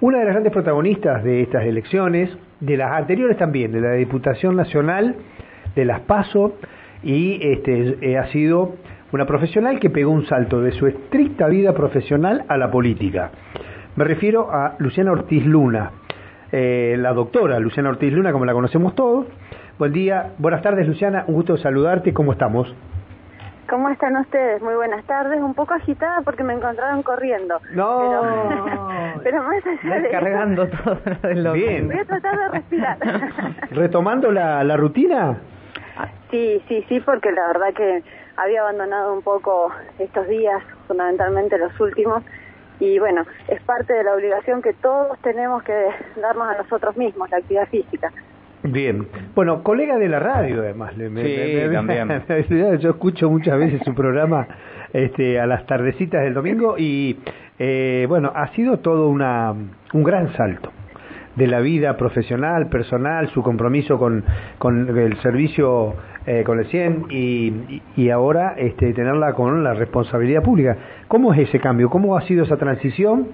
Una de las grandes protagonistas de estas elecciones, de las anteriores también, de la Diputación Nacional, de las PASO, y este, eh, ha sido una profesional que pegó un salto de su estricta vida profesional a la política. Me refiero a Luciana Ortiz Luna, eh, la doctora Luciana Ortiz Luna, como la conocemos todos. Buen día, buenas tardes Luciana, un gusto saludarte, ¿cómo estamos? ¿Cómo están ustedes? Muy buenas tardes. Un poco agitada porque me encontraron corriendo. No. Pero, pero más allá Descargando todo. Bien. Voy a tratar de respirar. ¿Retomando la, la rutina? Sí, sí, sí, porque la verdad que había abandonado un poco estos días, fundamentalmente los últimos, y bueno, es parte de la obligación que todos tenemos que darnos a nosotros mismos, la actividad física. Bien. Bueno, colega de la radio, además. Sí, también. Yo escucho muchas veces su programa este, a las tardecitas del domingo y, eh, bueno, ha sido todo una, un gran salto de la vida profesional, personal, su compromiso con, con el servicio eh, con el 100 y, y ahora este, tenerla con la responsabilidad pública. ¿Cómo es ese cambio? ¿Cómo ha sido esa transición?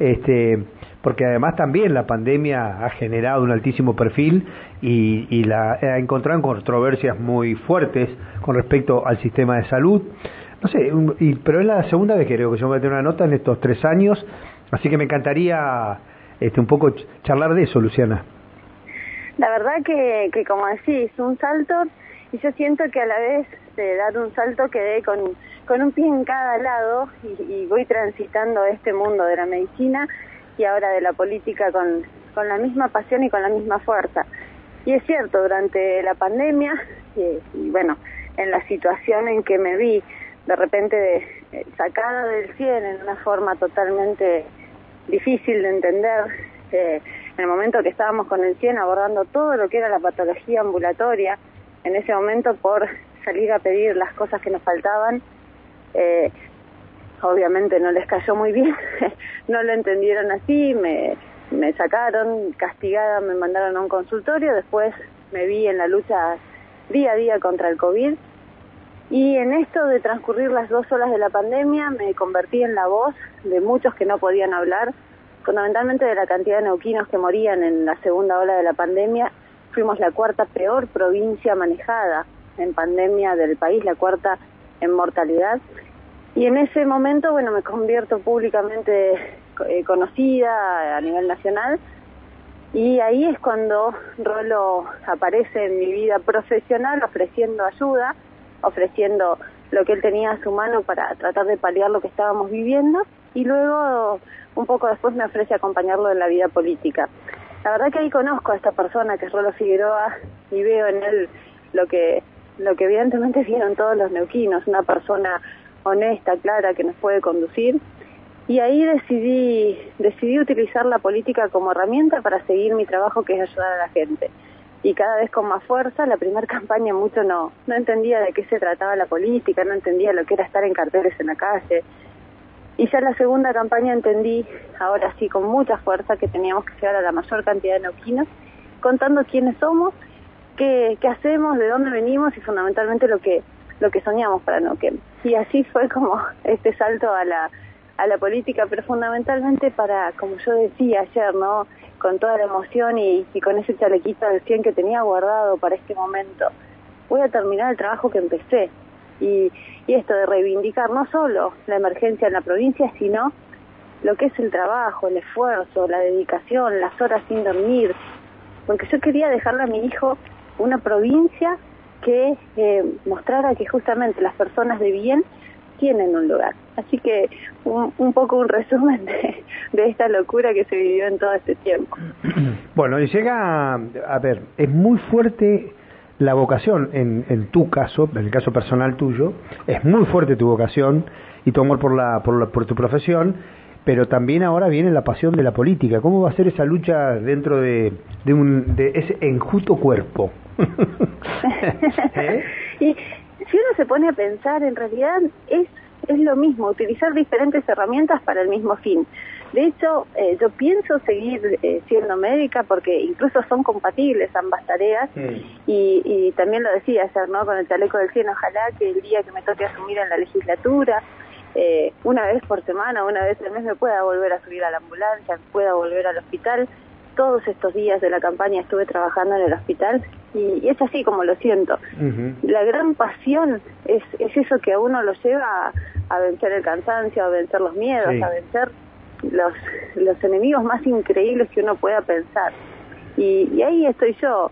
Este, porque además también la pandemia ha generado un altísimo perfil y, la ha encontrado en controversias muy fuertes con respecto al sistema de salud. No sé, un- y, pero es la segunda vez que creo que yo voy a tener una nota en estos tres años, así que me encantaría este, un poco ch- charlar de eso, Luciana. La verdad que, que como decís, un salto, y yo siento que a la vez de dar un salto quedé con, con un pie en cada lado y voy transitando este mundo de la medicina y ahora de la política con, con la misma pasión y con la misma fuerza. Y es cierto, durante la pandemia, eh, y bueno, en la situación en que me vi de repente eh, sacada del 100 en una forma totalmente difícil de entender, eh, en el momento que estábamos con el 100 abordando todo lo que era la patología ambulatoria, en ese momento por salir a pedir las cosas que nos faltaban, obviamente no les cayó muy bien, no lo entendieron así, me, sacaron, castigada me mandaron a un consultorio, después me vi en la lucha día a día contra el COVID y en esto de transcurrir las dos olas de la pandemia me convertí en la voz de muchos que no podían hablar, fundamentalmente de la cantidad de neuquinos que morían en la segunda ola de la pandemia. Fuimos la cuarta peor provincia manejada en pandemia del país, la cuarta en mortalidad. Y en ese momento, bueno, me convierto públicamente eh, conocida a nivel nacional y ahí es cuando Rolo aparece en mi vida profesional ofreciendo ayuda, ofreciendo lo que él tenía a su mano para tratar de paliar lo que estábamos viviendo y luego un poco después me ofrece acompañarlo en la vida política. La verdad que ahí conozco a esta persona que es Rolo Figueroa y veo en él lo que lo que evidentemente vieron todos los neuquinos, una persona honesta, clara, que nos puede conducir. Y ahí decidí, decidí utilizar la política como herramienta para seguir mi trabajo que es ayudar a la gente. Y cada vez con más fuerza, la primera campaña mucho no, no entendía de qué se trataba la política, no entendía lo que era estar en carteles en la calle. Y ya en la segunda campaña entendí, ahora sí con mucha fuerza, que teníamos que llegar a la mayor cantidad de neuquinos, contando quiénes somos, qué, qué hacemos, de dónde venimos y fundamentalmente lo que, lo que soñamos para Neuquén. Y así fue como este salto a la, a la política, pero fundamentalmente para, como yo decía ayer, ¿no? Con toda la emoción y, y con ese chalequito del 100 que tenía guardado para este momento. Voy a terminar el trabajo que empecé. Y, y esto de reivindicar no solo la emergencia en la provincia, sino lo que es el trabajo, el esfuerzo, la dedicación, las horas sin dormir. Porque yo quería dejarle a mi hijo una provincia que eh, mostrara que justamente las personas de bien tienen un lugar. Así que un, un poco un resumen de, esta locura que se vivió en todo este tiempo. Bueno, y llega, a ver, es muy fuerte la vocación, en, en tu caso, en el caso personal tuyo, es muy fuerte tu vocación y tu amor por, la, por, la- por tu profesión, pero también ahora viene la pasión de la política. ¿Cómo va a ser esa lucha dentro de, de, un, de ese enjuto cuerpo? ¿Eh? Y si uno se pone a pensar, en realidad es, es lo mismo, utilizar diferentes herramientas para el mismo fin. De hecho, eh, yo pienso seguir eh, siendo médica porque incluso son compatibles ambas tareas y, y también lo decía ayer, ¿no? Con el chaleco del 100, ojalá que el día que me toque asumir en la legislatura eh, una vez por semana, una vez al mes me pueda volver a subir a la ambulancia, pueda volver al hospital. Todos estos días de la campaña estuve trabajando en el hospital y, es así como lo siento. La gran pasión es, es eso que a uno lo lleva a, vencer el cansancio, a vencer los miedos, a vencer los, los enemigos más increíbles que uno pueda pensar. Y, y ahí estoy yo,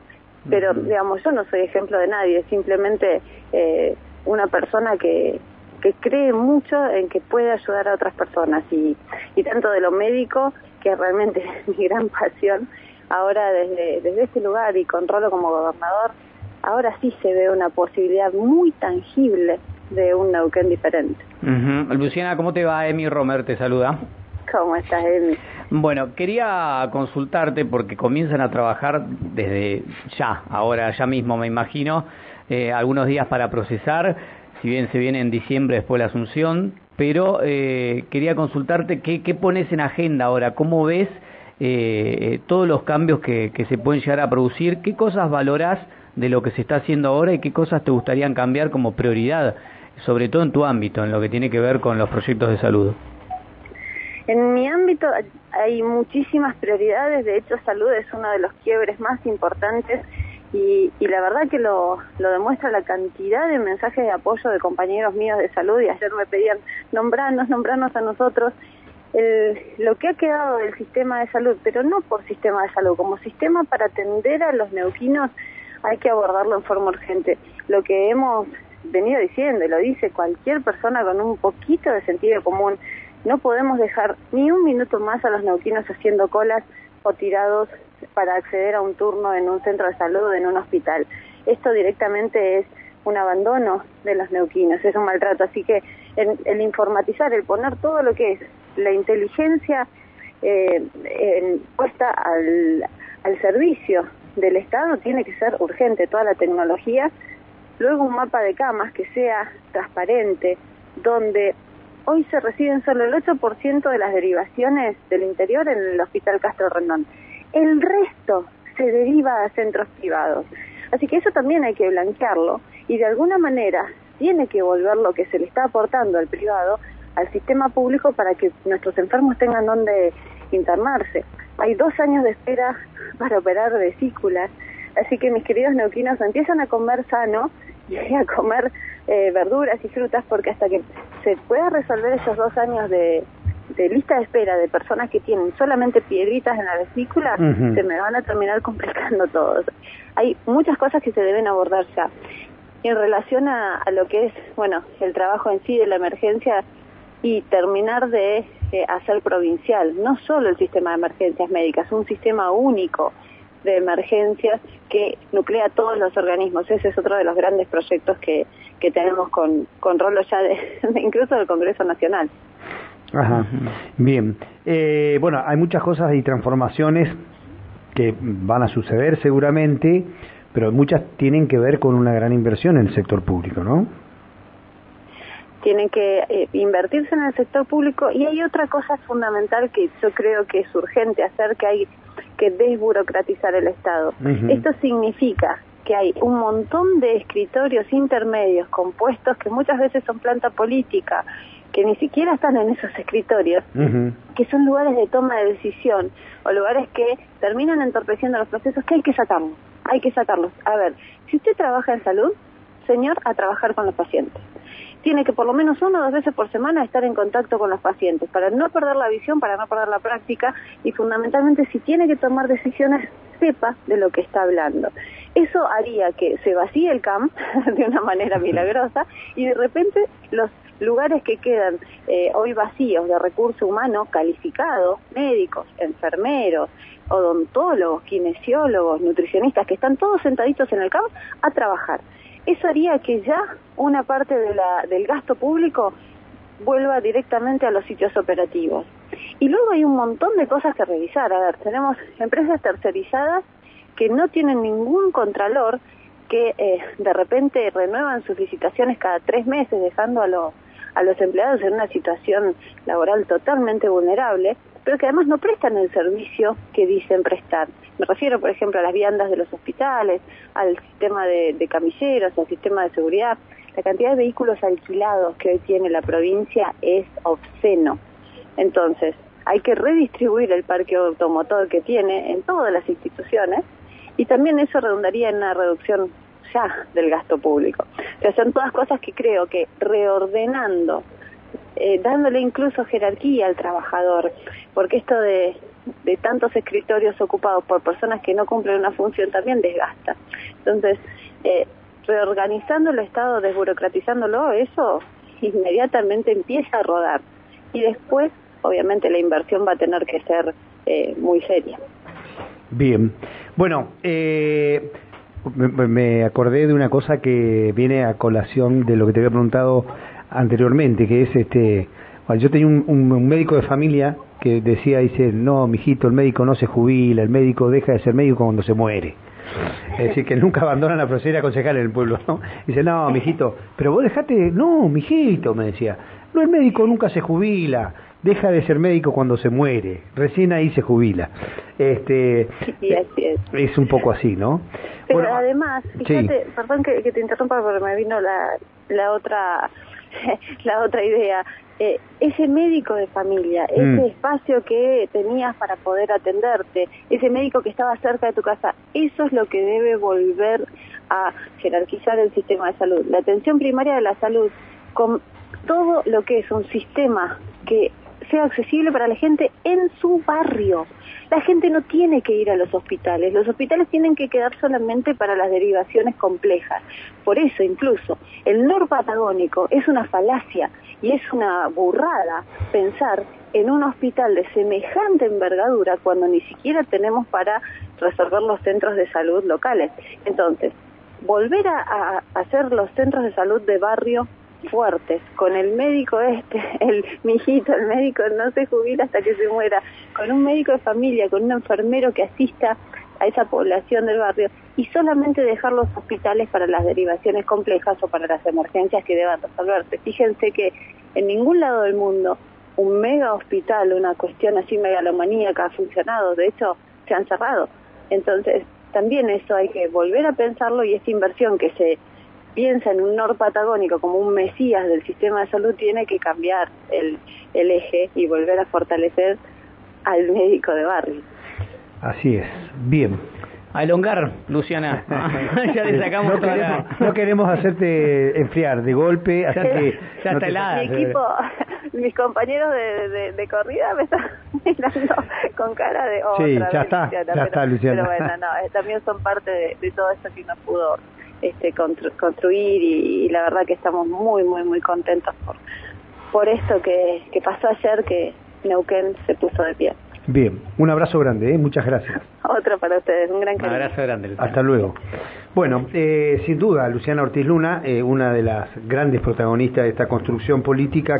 pero digamos, yo no soy ejemplo de nadie, simplemente eh, una persona que, que cree mucho en que puede ayudar a otras personas. Y, y tanto de lo médico, que realmente es mi gran pasión, ahora desde, desde este lugar y con Rolo como gobernador, ahora sí se ve una posibilidad muy tangible de un Neuquén diferente. Luciana, ¿cómo te va? Emi Romer te saluda. ¿Cómo estás, Emi? Bueno, quería consultarte porque comienzan a trabajar desde ya, ahora ya mismo me imagino, eh, algunos días para procesar si bien se viene en diciembre después de la Asunción, pero eh, quería consultarte qué, qué, pones en agenda ahora, cómo ves eh, eh, todos los cambios que, que, se pueden llegar a producir, qué cosas valorás de lo que se está haciendo ahora y qué cosas te gustarían cambiar como prioridad, sobre todo en tu ámbito, en lo que tiene que ver con los proyectos de salud. En mi ámbito hay muchísimas prioridades, de hecho salud es uno de los quiebres más importantes y, y, la verdad que lo, lo demuestra la cantidad de mensajes de apoyo de compañeros míos de salud y ayer me pedían nombrarnos, nombrarnos a nosotros el, lo que ha quedado del sistema de salud, pero no por sistema de salud, como sistema para atender a los neuquinos hay que abordarlo en forma urgente. Lo que hemos venido diciendo, y lo dice cualquier persona con un poquito de sentido común, no podemos dejar ni un minuto más a los neuquinos haciendo colas o tirados para acceder a un turno en un centro de salud o en un hospital. Esto directamente es un abandono de los neuquinos, es un maltrato. Así que el, informatizar, el poner todo lo que es la inteligencia eh, puesta al, servicio del Estado tiene que ser urgente, toda la tecnología. Luego un mapa de camas que sea transparente, donde hoy se reciben solo el 8% de las derivaciones del interior en el Hospital Castro Rendón. El resto se deriva a centros privados. Así que eso también hay que blanquearlo y de alguna manera tiene que volver lo que se le está aportando al privado al sistema público para que nuestros enfermos tengan donde internarse. Hay dos años de espera para operar vesículas, así que mis queridos neuquinos empiezan a comer sano y a comer eh, verduras y frutas porque hasta que se pueda resolver esos dos años de, de lista de espera de personas que tienen solamente piedritas en la vesícula, se me van a terminar complicando todos. Hay muchas cosas que se deben abordar ya. En relación a, a lo que es, bueno, el trabajo en sí de la emergencia y terminar de eh, hacer provincial, no solo el sistema de emergencias médicas, un sistema único de emergencias que nuclea todos los organismos. Ese es otro de los grandes proyectos que, que tenemos con, con Rolo ya de, incluso del Congreso Nacional. Ajá, bien. Eh, bueno, hay muchas cosas y transformaciones que van a suceder seguramente, pero muchas tienen que ver con una gran inversión en el sector público, ¿no? Tienen que eh, invertirse en el sector público y hay otra cosa fundamental que yo creo que es urgente hacer, que hay que desburocratizar el Estado. Esto significa que hay un montón de escritorios intermedios compuestos que muchas veces son planta política que ni siquiera están en esos escritorios, que son lugares de toma de decisión o lugares que terminan entorpeciendo los procesos, que hay que sacarlos, hay que sacarlos. A ver, si usted trabaja en salud, señor, a trabajar con los pacientes. Tiene que por lo menos una o dos veces por semana estar en contacto con los pacientes para no perder la visión, para no perder la práctica y fundamentalmente si tiene que tomar decisiones, sepa de lo que está hablando. Eso haría que se vacíe el CAM de una manera milagrosa y de repente los lugares que quedan eh, hoy vacíos de recurso humano calificado, médicos, enfermeros, odontólogos, kinesiólogos, nutricionistas, que están todos sentaditos en el campo a trabajar. Eso haría que ya una parte de la, del gasto público vuelva directamente a los sitios operativos. Y luego hay un montón de cosas que revisar. A ver, tenemos empresas tercerizadas que no tienen ningún contralor, que eh, de repente renuevan sus licitaciones cada tres meses, dejando a los a los empleados en una situación laboral totalmente vulnerable, pero que además no prestan el servicio que dicen prestar. Me refiero, por ejemplo, a las viandas de los hospitales, al sistema de, camilleros, al sistema de seguridad. la cantidad de vehículos alquilados que hoy tiene la provincia es obsceno. Entonces, hay que redistribuir el parque automotor que tiene en todas las instituciones y también eso redundaría en una reducción ya del gasto público. O sea, son todas cosas que creo que reordenando, eh, dándole incluso jerarquía al trabajador, porque esto de, de tantos escritorios ocupados por personas que no cumplen una función también desgasta. Entonces, eh, reorganizando el Estado, desburocratizándolo, eso inmediatamente empieza a rodar. Y después, obviamente, la inversión va a tener que ser eh, muy seria. Bien. Bueno, eh, me, acordé de una cosa que viene a colación de lo que te había preguntado anteriormente, que es este. yo tenía un, médico de familia que decía, dice, no, mijito, el médico no se jubila, el médico deja de ser médico cuando se muere. Es decir, que nunca abandonan la profesión concejal en el pueblo, ¿no? Dice, no, mijito, pero vos dejate, no, mijito, me decía, no, el médico nunca se jubila, deja de ser médico cuando se muere, recién ahí se jubila. Este, es. un poco así, ¿no? Pero además, fíjate, perdón que, te interrumpa porque me vino la, la otra la otra idea. Eh, ese médico de familia, mm. ese espacio que tenías para poder atenderte, ese médico que estaba cerca de tu casa, eso es lo que debe volver a jerarquizar el sistema de salud. La atención primaria de la salud, con todo lo que es un sistema que sea accesible para la gente en su barrio. La gente no tiene que ir a los hospitales, los hospitales tienen que quedar solamente para las derivaciones complejas. Por eso incluso el norpatagónico es una falacia y es una burrada pensar en un hospital de semejante envergadura cuando ni siquiera tenemos para resolver los centros de salud locales. Entonces, volver a, hacer los centros de salud de barrio fuertes, con el médico este, el mijito, el médico no se jubila hasta que se muera, con un médico de familia, con un enfermero que asista a esa población del barrio y solamente dejar los hospitales para las derivaciones complejas o para las emergencias que deban resolverse. Fíjense que en ningún lado del mundo un mega hospital, una cuestión así megalomaníaca ha funcionado, de hecho se han cerrado. Entonces, también eso hay que volver a pensarlo y esta inversión que se piensa en un norpatagónico como un mesías del sistema de salud, tiene que cambiar el, el eje y volver a fortalecer al médico de barrio. Así es. Bien. A elongar, Luciana. ya le sacamos no, queremos, no queremos hacerte enfriar de golpe, así que... Ya está helada. Mi equipo, mis compañeros de, de, corrida me están mirando con cara de... Oh, sí, ya está, ya está, Luciana. Pero bueno, no, eh, también son parte de, de todo esto que no pudo este, construir y, la verdad que estamos muy, muy, muy contentos por, por esto que, que pasó ayer, que Neuquén se puso de pie. Bien, un abrazo grande, ¿eh? muchas gracias. Otro para ustedes, un gran cariño. Un abrazo grande. Hasta luego. Bueno, eh, sin duda, Luciana Ortiz Luna, eh, una de las grandes protagonistas de esta construcción política.